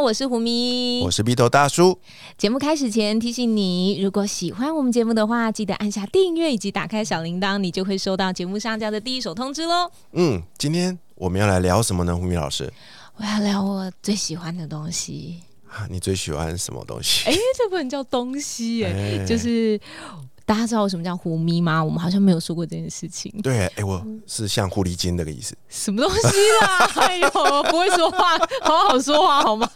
我是胡咪，我是鼻头大叔。节目开始前提醒你，如果喜欢我们节目的话，记得按下订阅以及打开小铃铛，你就会收到节目上架的第一手通知喽。嗯，今天我们要来聊什么呢？胡咪老师，我要聊我最喜欢的东西。啊，你最喜欢什么东西？哎，这不能叫东西 哎，就是。大家知道什么叫狐咪吗？我们好像没有说过这件事情。对，哎，我是像狐狸精那个意思。什么东西啦？哎呦，不会说话，好好说话好吗？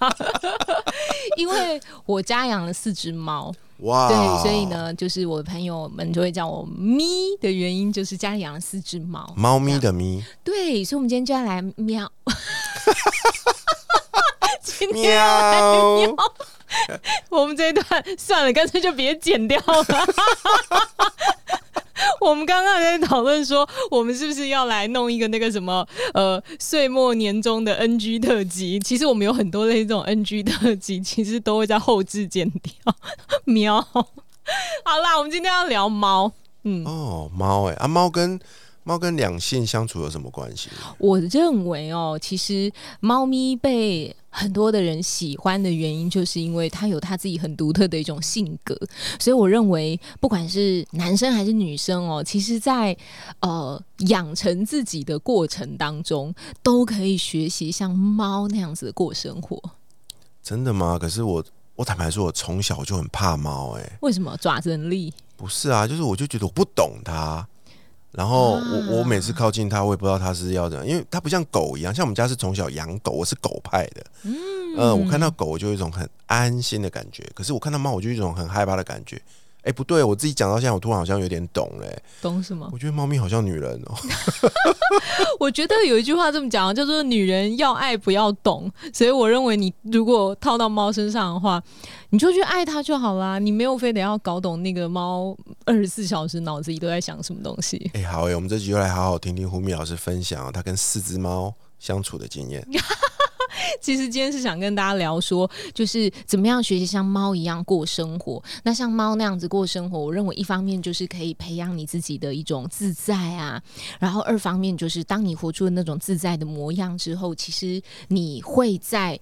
因为我家养了四只猫，哇，对，所以呢，就是我的朋友们就会叫我咪的原因，就是家里养了四只猫，猫咪的咪。对，所以我们今天就要来喵，喵。我们这一段算了，干脆就别剪掉了。我们刚刚在讨论说，我们是不是要来弄一个那个什么呃岁末年终的 NG 特辑？其实我们有很多类这种 NG 特辑，其实都会在后置剪掉。喵，好啦，我们今天要聊猫。嗯，哦，猫哎，啊，猫跟。猫跟两性相处有什么关系？我认为哦，其实猫咪被很多的人喜欢的原因，就是因为他有他自己很独特的一种性格。所以我认为，不管是男生还是女生哦，其实，在呃养成自己的过程当中，都可以学习像猫那样子的过生活。真的吗？可是我我坦白说，我从小就很怕猫。哎，为什么爪子很利？不是啊，就是我就觉得我不懂它。然后我我每次靠近它，我也不知道它是要怎样，因为它不像狗一样，像我们家是从小养狗，我是狗派的。嗯，呃，我看到狗我就有一种很安心的感觉，可是我看到猫，我就有一种很害怕的感觉。哎，不对，我自己讲到现在，我突然好像有点懂嘞。懂什么？我觉得猫咪好像女人哦。我觉得有一句话这么讲，叫做“女人要爱不要懂”。所以我认为，你如果套到猫身上的话，你就去爱它就好啦。你没有非得要搞懂那个猫二十四小时脑子里都在想什么东西。哎，好哎，我们这集就来好好听听胡米老师分享他跟四只猫相处的经验。其实今天是想跟大家聊说，就是怎么样学习像猫一样过生活。那像猫那样子过生活，我认为一方面就是可以培养你自己的一种自在啊，然后二方面就是当你活出了那种自在的模样之后，其实你会在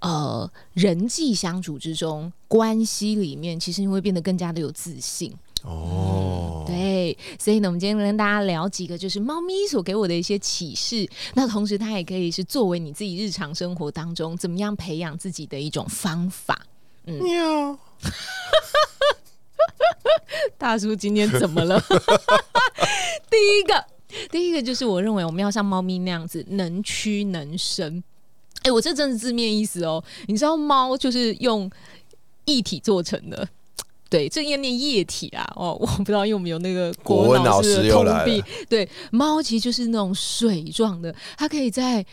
呃人际相处之中、关系里面，其实你会变得更加的有自信。哦，对，所以呢，我们今天跟大家聊几个就是猫咪所给我的一些启示。那同时，它也可以是作为你自己日常生活当中怎么样培养自己的一种方法。嗯，喵，大叔今天怎么了？第一个，第一个就是我认为我们要像猫咪那样子能屈能伸。哎，我这真是字面意思哦。你知道猫就是用液体做成的。对，这应该念液体啊！哦，我不知道，因为我们有那个国文老师的通病。对，猫其实就是那种水状的，它可以在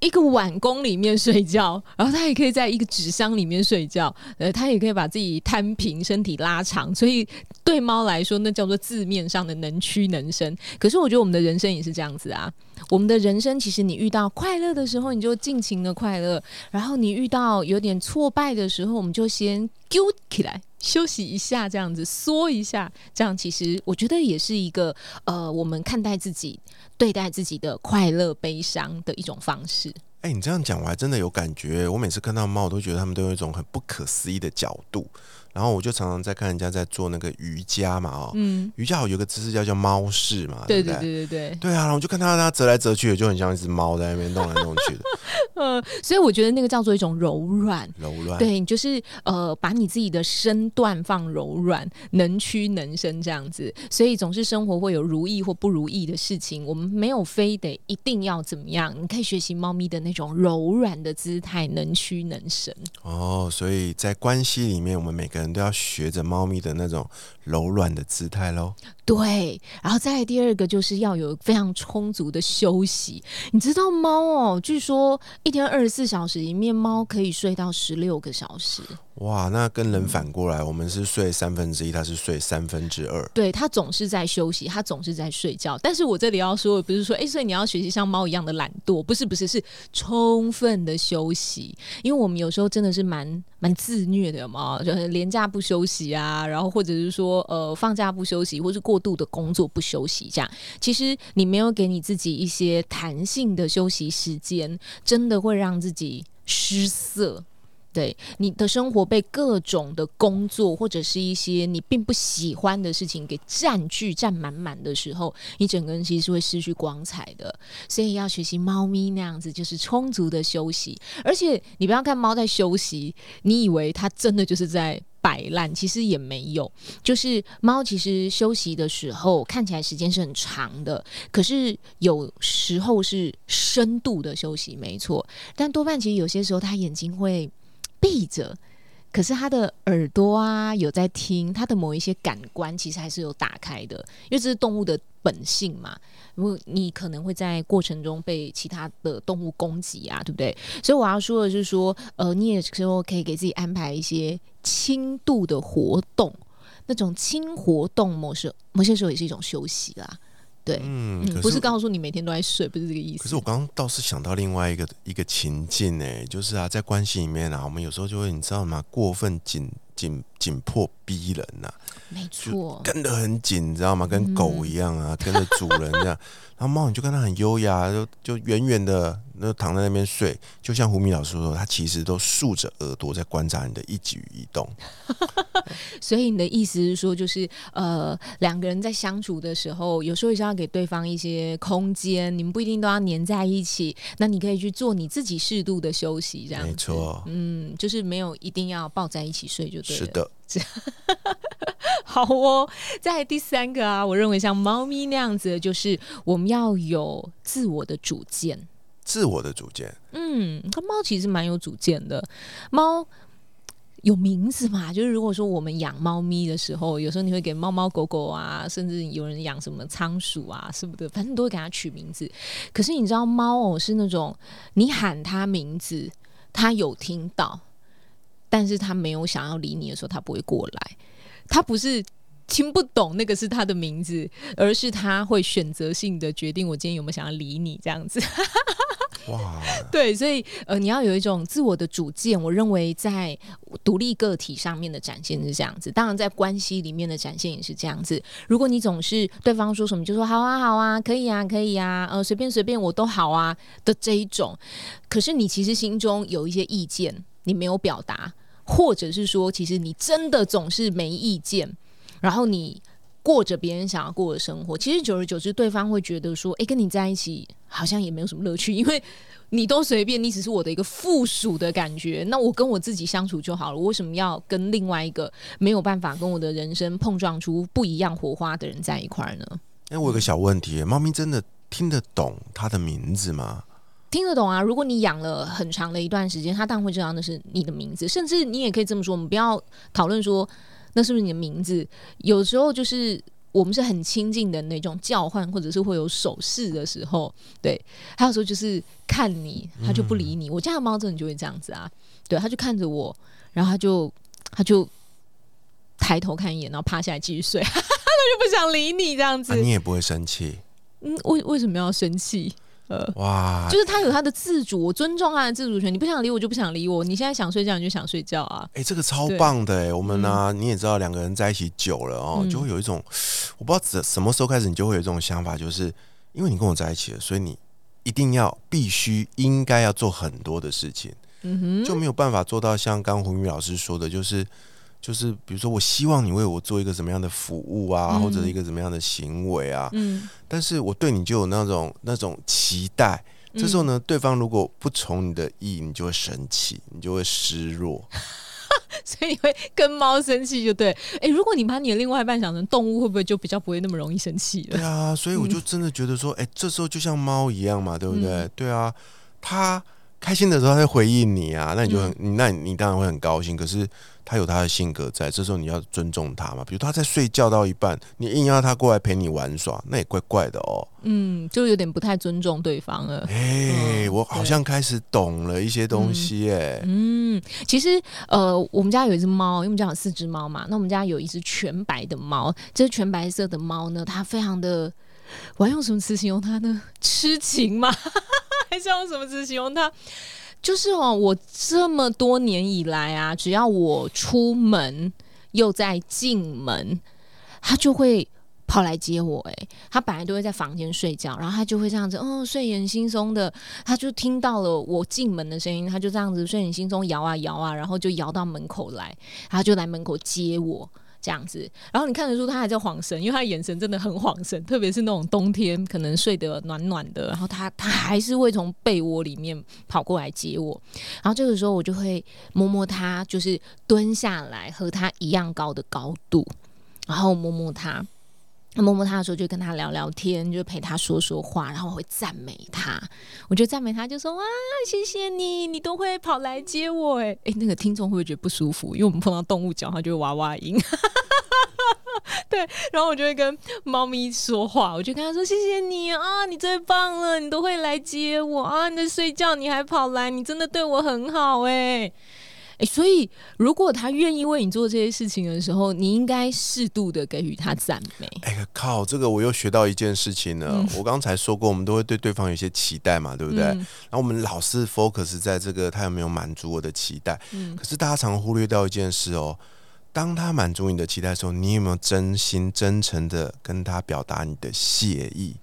一个碗弓里面睡觉，然后它也可以在一个纸箱里面睡觉。呃，它也可以把自己摊平，身体拉长。所以对猫来说，那叫做字面上的能屈能伸。可是我觉得我们的人生也是这样子啊。我们的人生其实，你遇到快乐的时候，你就尽情的快乐；然后你遇到有点挫败的时候，我们就先揪起来。休息一下，这样子缩一下，这样其实我觉得也是一个呃，我们看待自己、对待自己的快乐、悲伤的一种方式。哎，你这样讲，我还真的有感觉。我每次看到猫，我都觉得他们都有一种很不可思议的角度。然后我就常常在看人家在做那个瑜伽嘛，哦，嗯，瑜伽有个姿势叫叫猫式嘛，对对对？对对，对啊，然后我就看他他折来折去的，就很像一只猫在那边动来动去的，嗯，所以我觉得那个叫做一种柔软，柔软，对，就是呃，把你自己的身段放柔软，能屈能伸这样子，所以总是生活会有如意或不如意的事情，我们没有非得一定要怎么样，你可以学习猫咪的那种柔软的姿态，能屈能伸。哦，所以在关系里面，我们每个人。都要学着猫咪的那种柔软的姿态喽。对，然后再第二个就是要有非常充足的休息。你知道猫哦，据说一天二十四小时里面，猫可以睡到十六个小时。哇，那跟人反过来，我们是睡三分之一，它是睡三分之二。对，它总是在休息，它总是在睡觉。但是我这里要说，不是说，哎，所以你要学习像猫一样的懒惰，不是，不是，是充分的休息。因为我们有时候真的是蛮蛮自虐的嘛，就是连假不休息啊，然后或者是说，呃，放假不休息，或是过度的工作不休息，这样，其实你没有给你自己一些弹性的休息时间，真的会让自己失色。对你的生活被各种的工作或者是一些你并不喜欢的事情给占据占满满的时候，你整个人其实是会失去光彩的。所以要学习猫咪那样子，就是充足的休息。而且你不要看猫在休息，你以为它真的就是在摆烂，其实也没有。就是猫其实休息的时候看起来时间是很长的，可是有时候是深度的休息，没错。但多半其实有些时候它眼睛会。闭着，可是他的耳朵啊有在听，他的某一些感官其实还是有打开的，因为这是动物的本性嘛。如果你可能会在过程中被其他的动物攻击啊，对不对？所以我要说的是说，呃，你也时候可以给自己安排一些轻度的活动，那种轻活动模式，某些时候也是一种休息啦。对，嗯，不是告诉你每天都在睡，不是这个意思。可是我刚刚倒是想到另外一个一个情境，哎，就是啊，在关系里面啊，我们有时候就会，你知道吗？过分紧紧紧迫逼人呐，没错，跟得很紧，你知道吗？跟狗一样啊，跟着主人这样。然后猫你就跟它很优雅，就就远远的那躺在那边睡，就像胡明老师说，它其实都竖着耳朵在观察你的一举一动。所以你的意思是说，就是呃，两个人在相处的时候，有时候也是要给对方一些空间，你们不一定都要黏在一起，那你可以去做你自己适度的休息，这样没错。嗯，就是没有一定要抱在一起睡就对了。是的。好哦，在第三个啊，我认为像猫咪那样子，就是我们要有自我的主见。自我的主见，嗯，它猫其实蛮有主见的。猫有名字嘛？就是如果说我们养猫咪的时候，有时候你会给猫猫狗狗啊，甚至有人养什么仓鼠啊，是不是？反正都会给它取名字。可是你知道，猫哦是那种你喊它名字，它有听到。但是它没有想要理你的时候，它不会过来。他不是听不懂那个是他的名字，而是他会选择性的决定我今天有没有想要理你这样子。哇，对，所以呃，你要有一种自我的主见。我认为在独立个体上面的展现是这样子，当然在关系里面的展现也是这样子。如果你总是对方说什么就说好啊好啊可以啊可以啊呃随便随便我都好啊的这一种，可是你其实心中有一些意见。你没有表达，或者是说，其实你真的总是没意见，然后你过着别人想要过的生活，其实久而久之，对方会觉得说，哎，跟你在一起好像也没有什么乐趣，因为你都随便，你只是我的一个附属的感觉。那我跟我自己相处就好了，我为什么要跟另外一个没有办法跟我的人生碰撞出不一样火花的人在一块儿呢？哎，我有个小问题，猫咪真的听得懂它的名字吗？听得懂啊！如果你养了很长的一段时间，它当然会知道那是你的名字。甚至你也可以这么说：我们不要讨论说那是不是你的名字。有时候就是我们是很亲近的那种叫唤，或者是会有手势的时候。对，还有时候就是看你，它就不理你。我家的猫真的就会这样子啊！对，它就看着我，然后它就它就抬头看一眼，然后趴下来继续睡，它就不想理你这样子。你也不会生气？嗯，为为什么要生气？呃，哇，就是他有他的自主，我尊重他的自主权。你不想理我就不想理我，你现在想睡觉你就想睡觉啊。哎，这个超棒的哎，我们呢你也知道，两个人在一起久了哦，就会有一种我不知道什什么时候开始，你就会有这种想法，就是因为你跟我在一起了，所以你一定要必须应该要做很多的事情，嗯哼，就没有办法做到像刚胡玉老师说的，就是。就是比如说，我希望你为我做一个什么样的服务啊，或者一个什么样的行为啊，嗯，但是我对你就有那种那种期待，这时候呢，对方如果不从你的意，你就会生气，你就会失落，所以你会跟猫生气，就对。哎，如果你把你的另外一半想成动物，会不会就比较不会那么容易生气了？对啊，所以我就真的觉得说，哎，这时候就像猫一样嘛，对不对？对啊，它开心的时候他会回应你啊，那你就很，你那你当然会很高兴。可是他有他的性格在，这时候你要尊重他嘛。比如他在睡觉到一半，你硬要他过来陪你玩耍，那也怪怪的哦。嗯，就有点不太尊重对方了。哎，我好像开始懂了一些东西哎。嗯，其实呃，我们家有一只猫，因为我们家有四只猫嘛。那我们家有一只全白的猫，这只全白色的猫呢，它非常的，我要用什么词形容它呢？痴情吗？还是要用什么词形容他？就是哦，我这么多年以来啊，只要我出门又在进门，他就会。跑来接我，哎，他本来都会在房间睡觉，然后他就会这样子，哦，睡眼惺忪的，他就听到了我进门的声音，他就这样子睡眼惺忪摇啊摇啊，然后就摇到门口来，他就来门口接我，这样子，然后你看得出他还在晃神，因为他眼神真的很晃神，特别是那种冬天可能睡得暖暖的，然后他他还是会从被窝里面跑过来接我，然后这个时候我就会摸摸他，就是蹲下来和他一样高的高度，然后摸摸他。摸摸他的时候，就跟他聊聊天，就陪他说说话，然后我会赞美他。我就赞美他，就说哇，谢谢你，你都会跑来接我。哎哎，那个听众会不会觉得不舒服？因为我们碰到动物讲话就会哇哇音。对，然后我就会跟猫咪说话，我就跟他说谢谢你啊，你最棒了，你都会来接我啊，你在睡觉你还跑来，你真的对我很好哎。哎，所以如果他愿意为你做这些事情的时候，你应该适度的给予他赞美。哎，靠，这个我又学到一件事情了。我刚才说过，我们都会对对方有一些期待嘛，对不对？然后我们老是 focus 在这个他有没有满足我的期待。嗯。可是大家常忽略掉一件事哦，当他满足你的期待的时候，你有没有真心真诚的跟他表达你的谢意？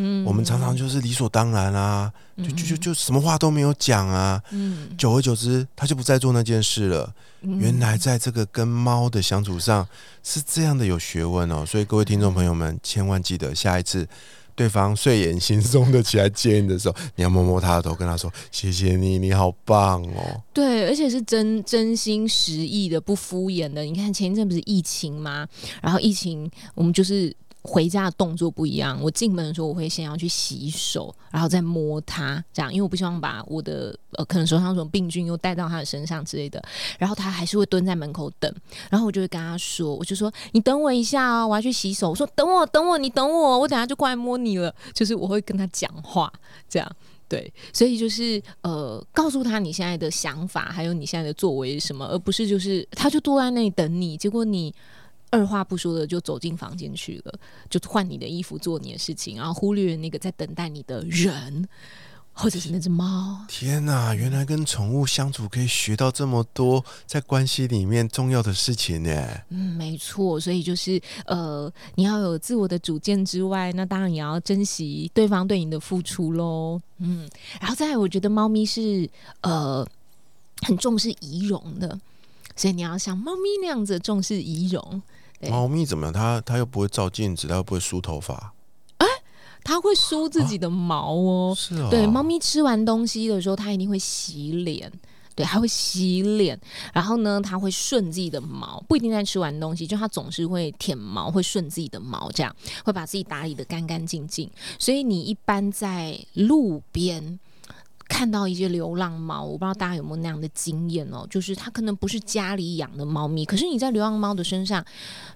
嗯，我们常常就是理所当然啊，就就就就什么话都没有讲啊。嗯，久而久之，他就不再做那件事了。原来在这个跟猫的相处上是这样的有学问哦。所以各位听众朋友们，千万记得下一次对方睡眼惺忪的起来接你的时候，你要摸摸他的头，跟他说：“谢谢你，你好棒哦。”对，而且是真真心实意的，不敷衍的。你看前一阵不是疫情吗？然后疫情，我们就是。回家的动作不一样。我进门的时候，我会先要去洗手，然后再摸它，这样，因为我不希望把我的呃可能手上什么病菌又带到他的身上之类的。然后他还是会蹲在门口等，然后我就会跟他说，我就说你等我一下啊，我要去洗手。我说等我，等我，你等我，我等下就过来摸你了。就是我会跟他讲话，这样对，所以就是呃，告诉他你现在的想法，还有你现在的作为什么，而不是就是他就坐在那里等你，结果你。二话不说的就走进房间去了，就换你的衣服做你的事情，然后忽略那个在等待你的人，或者是那只猫。天哪，原来跟宠物相处可以学到这么多在关系里面重要的事情呢。嗯，没错，所以就是呃，你要有自我的主见之外，那当然也要珍惜对方对你的付出喽。嗯，然后再来，我觉得猫咪是呃很重视仪容的，所以你要像猫咪那样子重视仪容。猫咪怎么样？它它又不会照镜子，它又不会梳头发。哎，它会梳自己的毛哦。是哦。对，猫咪吃完东西的时候，它一定会洗脸。对，它会洗脸。然后呢，它会顺自己的毛，不一定在吃完东西，就它总是会舔毛，会顺自己的毛，这样会把自己打理的干干净净。所以你一般在路边。看到一些流浪猫，我不知道大家有没有那样的经验哦，就是它可能不是家里养的猫咪，可是你在流浪猫的身上，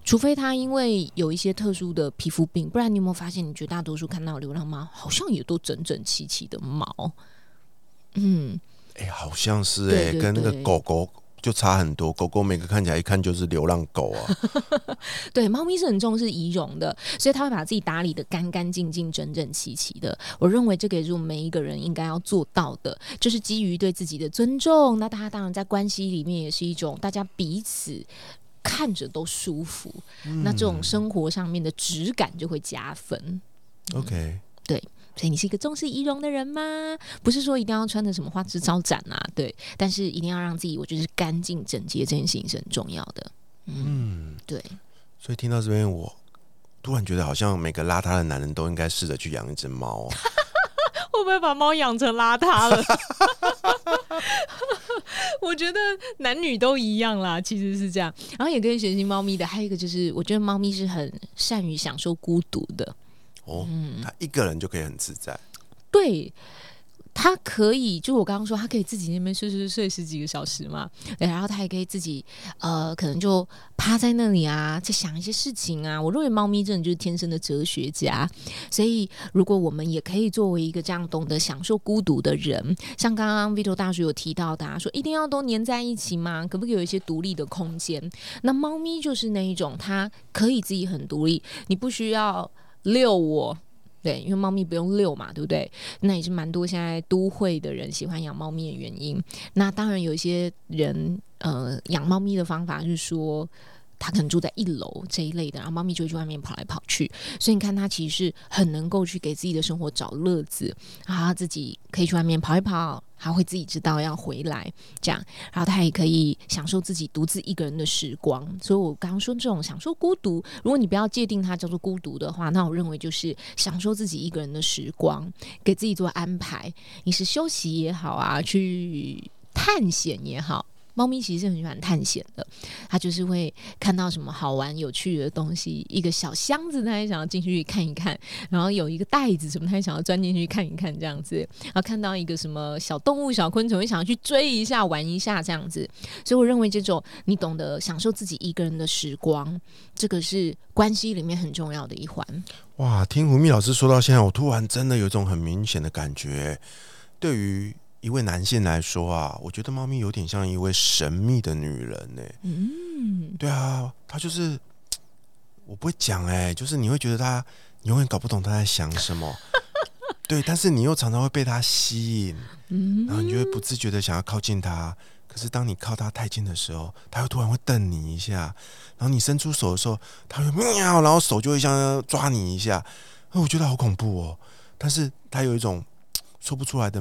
除非它因为有一些特殊的皮肤病，不然你有没有发现，你绝大多数看到流浪猫好像也都整整齐齐的毛？嗯，哎，好像是哎，跟那个狗狗。就差很多，狗狗每个看起来一看就是流浪狗啊。对，猫咪是很重视仪容的，所以它会把自己打理的干干净净、整整齐齐的。我认为这个也是我们每一个人应该要做到的，就是基于对自己的尊重。那大家当然在关系里面也是一种大家彼此看着都舒服，那这种生活上面的质感就会加分。OK，对。所以你是一个重视仪容的人吗？不是说一定要穿的什么花枝招展啊，对，但是一定要让自己我觉得是干净整洁这件事情是很重要的。嗯，对。所以听到这边，我突然觉得好像每个邋遢的男人都应该试着去养一只猫。会不会把猫养成邋遢了？我觉得男女都一样啦，其实是这样。然后也可以学习猫咪的，还有一个就是，我觉得猫咪是很善于享受孤独的。哦，他一个人就可以很自在。对，他可以，就我刚刚说，他可以自己那边睡睡睡十几个小时嘛，然后他也可以自己呃，可能就趴在那里啊，在想一些事情啊。我认为猫咪真的就是天生的哲学家，所以如果我们也可以作为一个这样懂得享受孤独的人，像刚刚 Vito 大叔有提到的，说一定要都黏在一起吗？可不可以有一些独立的空间？那猫咪就是那一种，它可以自己很独立，你不需要遛我。对，因为猫咪不用遛嘛，对不对？那也是蛮多现在都会的人喜欢养猫咪的原因。那当然有一些人，呃，养猫咪的方法是说。他可能住在一楼这一类的，然后猫咪就会去外面跑来跑去，所以你看它其实是很能够去给自己的生活找乐子，然后自己可以去外面跑一跑，还会自己知道要回来这样，然后它也可以享受自己独自一个人的时光。所以我刚刚说这种享受孤独，如果你不要界定它叫做孤独的话，那我认为就是享受自己一个人的时光，给自己做安排，你是休息也好啊，去探险也好。猫咪其实是很喜欢探险的，它就是会看到什么好玩有趣的东西，一个小箱子，它也想要进去看一看；然后有一个袋子什么，它也想要钻进去看一看，这样子。然后看到一个什么小动物、小昆虫，也想要去追一下、玩一下，这样子。所以我认为这种你懂得享受自己一个人的时光，这个是关系里面很重要的一环。哇，听胡蜜老师说到现在，我突然真的有一种很明显的感觉，对于。一位男性来说啊，我觉得猫咪有点像一位神秘的女人呢。嗯，对啊，她就是 我不会讲哎，就是你会觉得她永远搞不懂她在想什么。对，但是你又常常会被她吸引，然后你就会不自觉的想要靠近她。可是当你靠它太近的时候，它又突然会瞪你一下，然后你伸出手的时候，它会喵，然后手就会像抓你一下。那我觉得好恐怖哦。但是它有一种 说不出来的。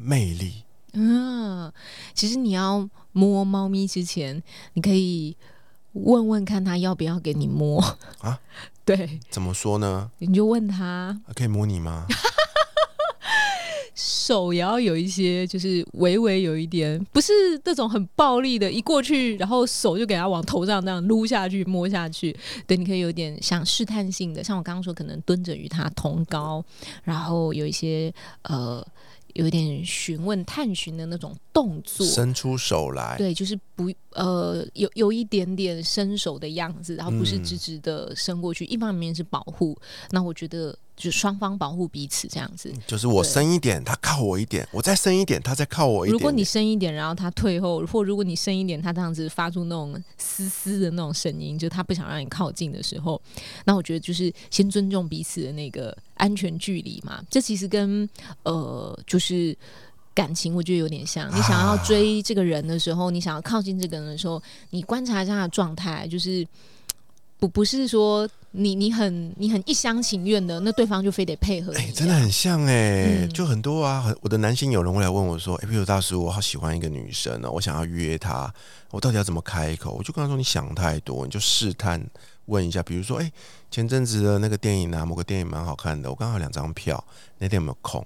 魅力，嗯，其实你要摸猫咪之前，你可以问问看它要不要给你摸啊？对，怎么说呢？你就问他，可以摸你吗？手也要有一些，就是微微有一点，不是那种很暴力的，一过去，然后手就给他往头上那样撸下去、摸下去。对，你可以有点想试探性的，像我刚刚说，可能蹲着与他同高，然后有一些呃。有点询问、探寻的那种动作，伸出手来，对，就是不呃，有有一点点伸手的样子，然后不是直直的伸过去。一方面是保护，那我觉得。就双方保护彼此这样子，就是我深一点，他靠我一点；我再深一点，他再靠我一点。如果你深一点，然后他退后，或如果你深一点，他这样子发出那种嘶嘶的那种声音，就他不想让你靠近的时候，那我觉得就是先尊重彼此的那个安全距离嘛。这其实跟呃，就是感情，我觉得有点像。你想要追这个人的时候，你想要靠近这个人的时候，你观察一下他的状态，就是不不是说。你你很你很一厢情愿的，那对方就非得配合。哎，真的很像哎，就很多啊。我的男性友人会来问我说：“哎，比如大叔，我好喜欢一个女生呢，我想要约她，我到底要怎么开口？”我就跟他说：“你想太多，你就试探问一下。比如说，哎，前阵子的那个电影啊，某个电影蛮好看的，我刚好两张票，那天有没有空？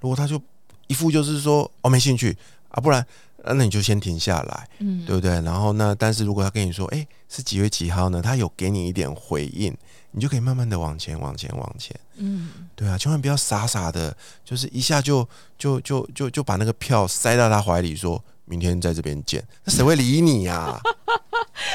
如果他就一副就是说哦没兴趣啊，不然。”那你就先停下来，嗯，对不对？然后呢？但是如果他跟你说，哎，是几月几号呢？他有给你一点回应，你就可以慢慢的往前，往前，往前，嗯，对啊，千万不要傻傻的，就是一下就就就就就把那个票塞到他怀里，说明天在这边见，那谁会理你呀？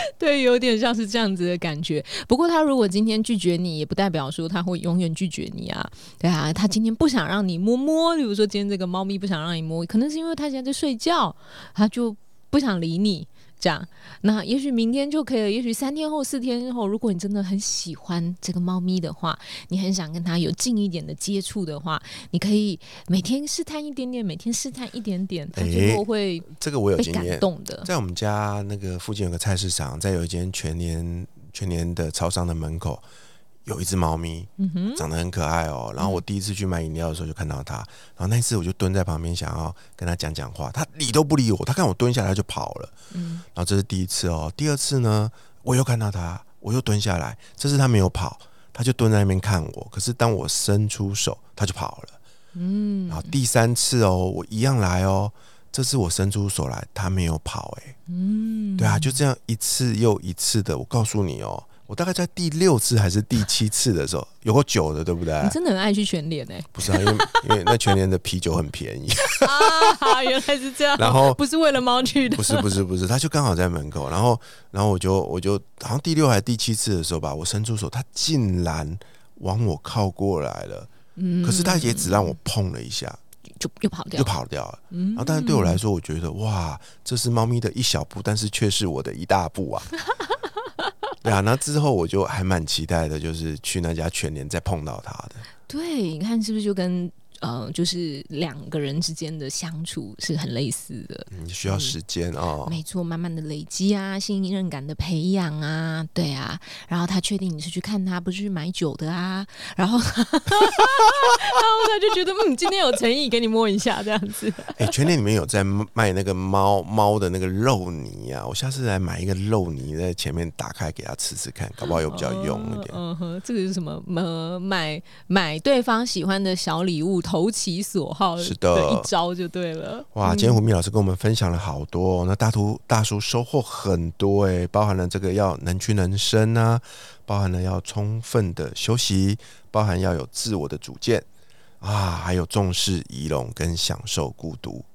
对，有点像是这样子的感觉。不过他如果今天拒绝你，也不代表说他会永远拒绝你啊。对啊，他今天不想让你摸摸，比如说今天这个猫咪不想让你摸，可能是因为他现在在睡觉，他就不想理你。这样，那也许明天就可以了。也许三天后、四天后，如果你真的很喜欢这个猫咪的话，你很想跟它有近一点的接触的话，你可以每天试探一点点，每天试探一点点，它最后会这个我有经验动的。在我们家那个附近有个菜市场，在有一间全年全年的超商的门口。有一只猫咪，长得很可爱哦。然后我第一次去买饮料的时候就看到它，然后那次我就蹲在旁边想要跟它讲讲话，它理都不理我。它看我蹲下来就跑了。嗯，然后这是第一次哦。第二次呢，我又看到它，我又蹲下来，这次它没有跑，它就蹲在那边看我。可是当我伸出手，它就跑了。嗯，然后第三次哦，我一样来哦，这次我伸出手来，它没有跑。哎，嗯，对啊，就这样一次又一次的。我告诉你哦。我大概在第六次还是第七次的时候，有过酒的，对不对？你真的很爱去全联哎、不是啊，因为 因为那全年的啤酒很便宜，啊，原来是这样。然后不是为了猫去的，不是不是不是，他就刚好在门口，然后然后我就我就好像第六还是第七次的时候吧，我伸出手，他竟然往我靠过来了，嗯可是他也只让我碰了一下，就又跑掉又。跑掉了。嗯然后，但是对我来说，我觉得哇，这是猫咪的一小步，但是却是我的一大步啊。对啊，那之后我就还蛮期待的，就是去那家全年再碰到他的。对，你看是不是就跟呃，就是两个人之间的相处是很类似的？嗯，需要时间哦。没错，慢慢的累积啊，信任感的培养啊，对啊，然后他确定你是去看他，不是去买酒的啊，然后然后他就觉得嗯，今天有诚意，给你摸一下这样子。哎、全店里面有在卖那个猫猫的那个肉泥啊，我下次来买一个肉泥，在前面打开给他吃吃看，搞不好有比较用一点。嗯哼，这个是什么？呃，买买对方喜欢的小礼物，投其所好，是的一招就对了。哇，今天胡蜜老师跟我们分享了好多、哦，那大图大叔收获很多哎，包含了这个要能屈能伸啊，包含了要充分的休息，包含要有自我的主见啊，还有重视仪容跟享受孤独。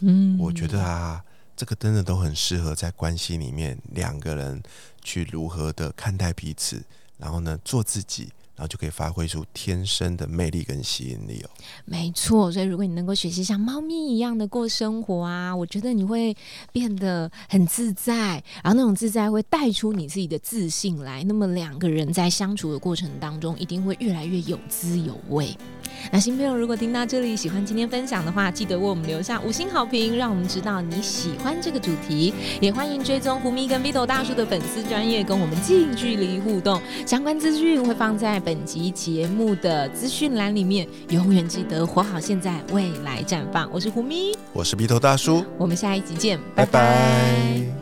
嗯我觉得啊，这个真的都很适合在关系里面两个人去如何的看待彼此，然后呢做自己，然后就可以发挥出天生的魅力跟吸引力哦。没错，所以如果你能够学习像猫咪一样的过生活啊，我觉得你会变得很自在，然后那种自在会带出你自己的自信来。那么两个人在相处的过程当中，一定会越来越有滋有味。那新朋友如果听到这里，喜欢今天分享的话，记得为我们留下五星好评，让我们知道你喜欢这个主题。也欢迎追踪胡咪跟 Vito 大叔的粉丝专业，跟我们近距离互动。相关资讯会放在本集节目的资讯栏里面。永远记得活好现在，未来绽放。我是胡咪，我是鼻头大叔，我们下一集见，拜拜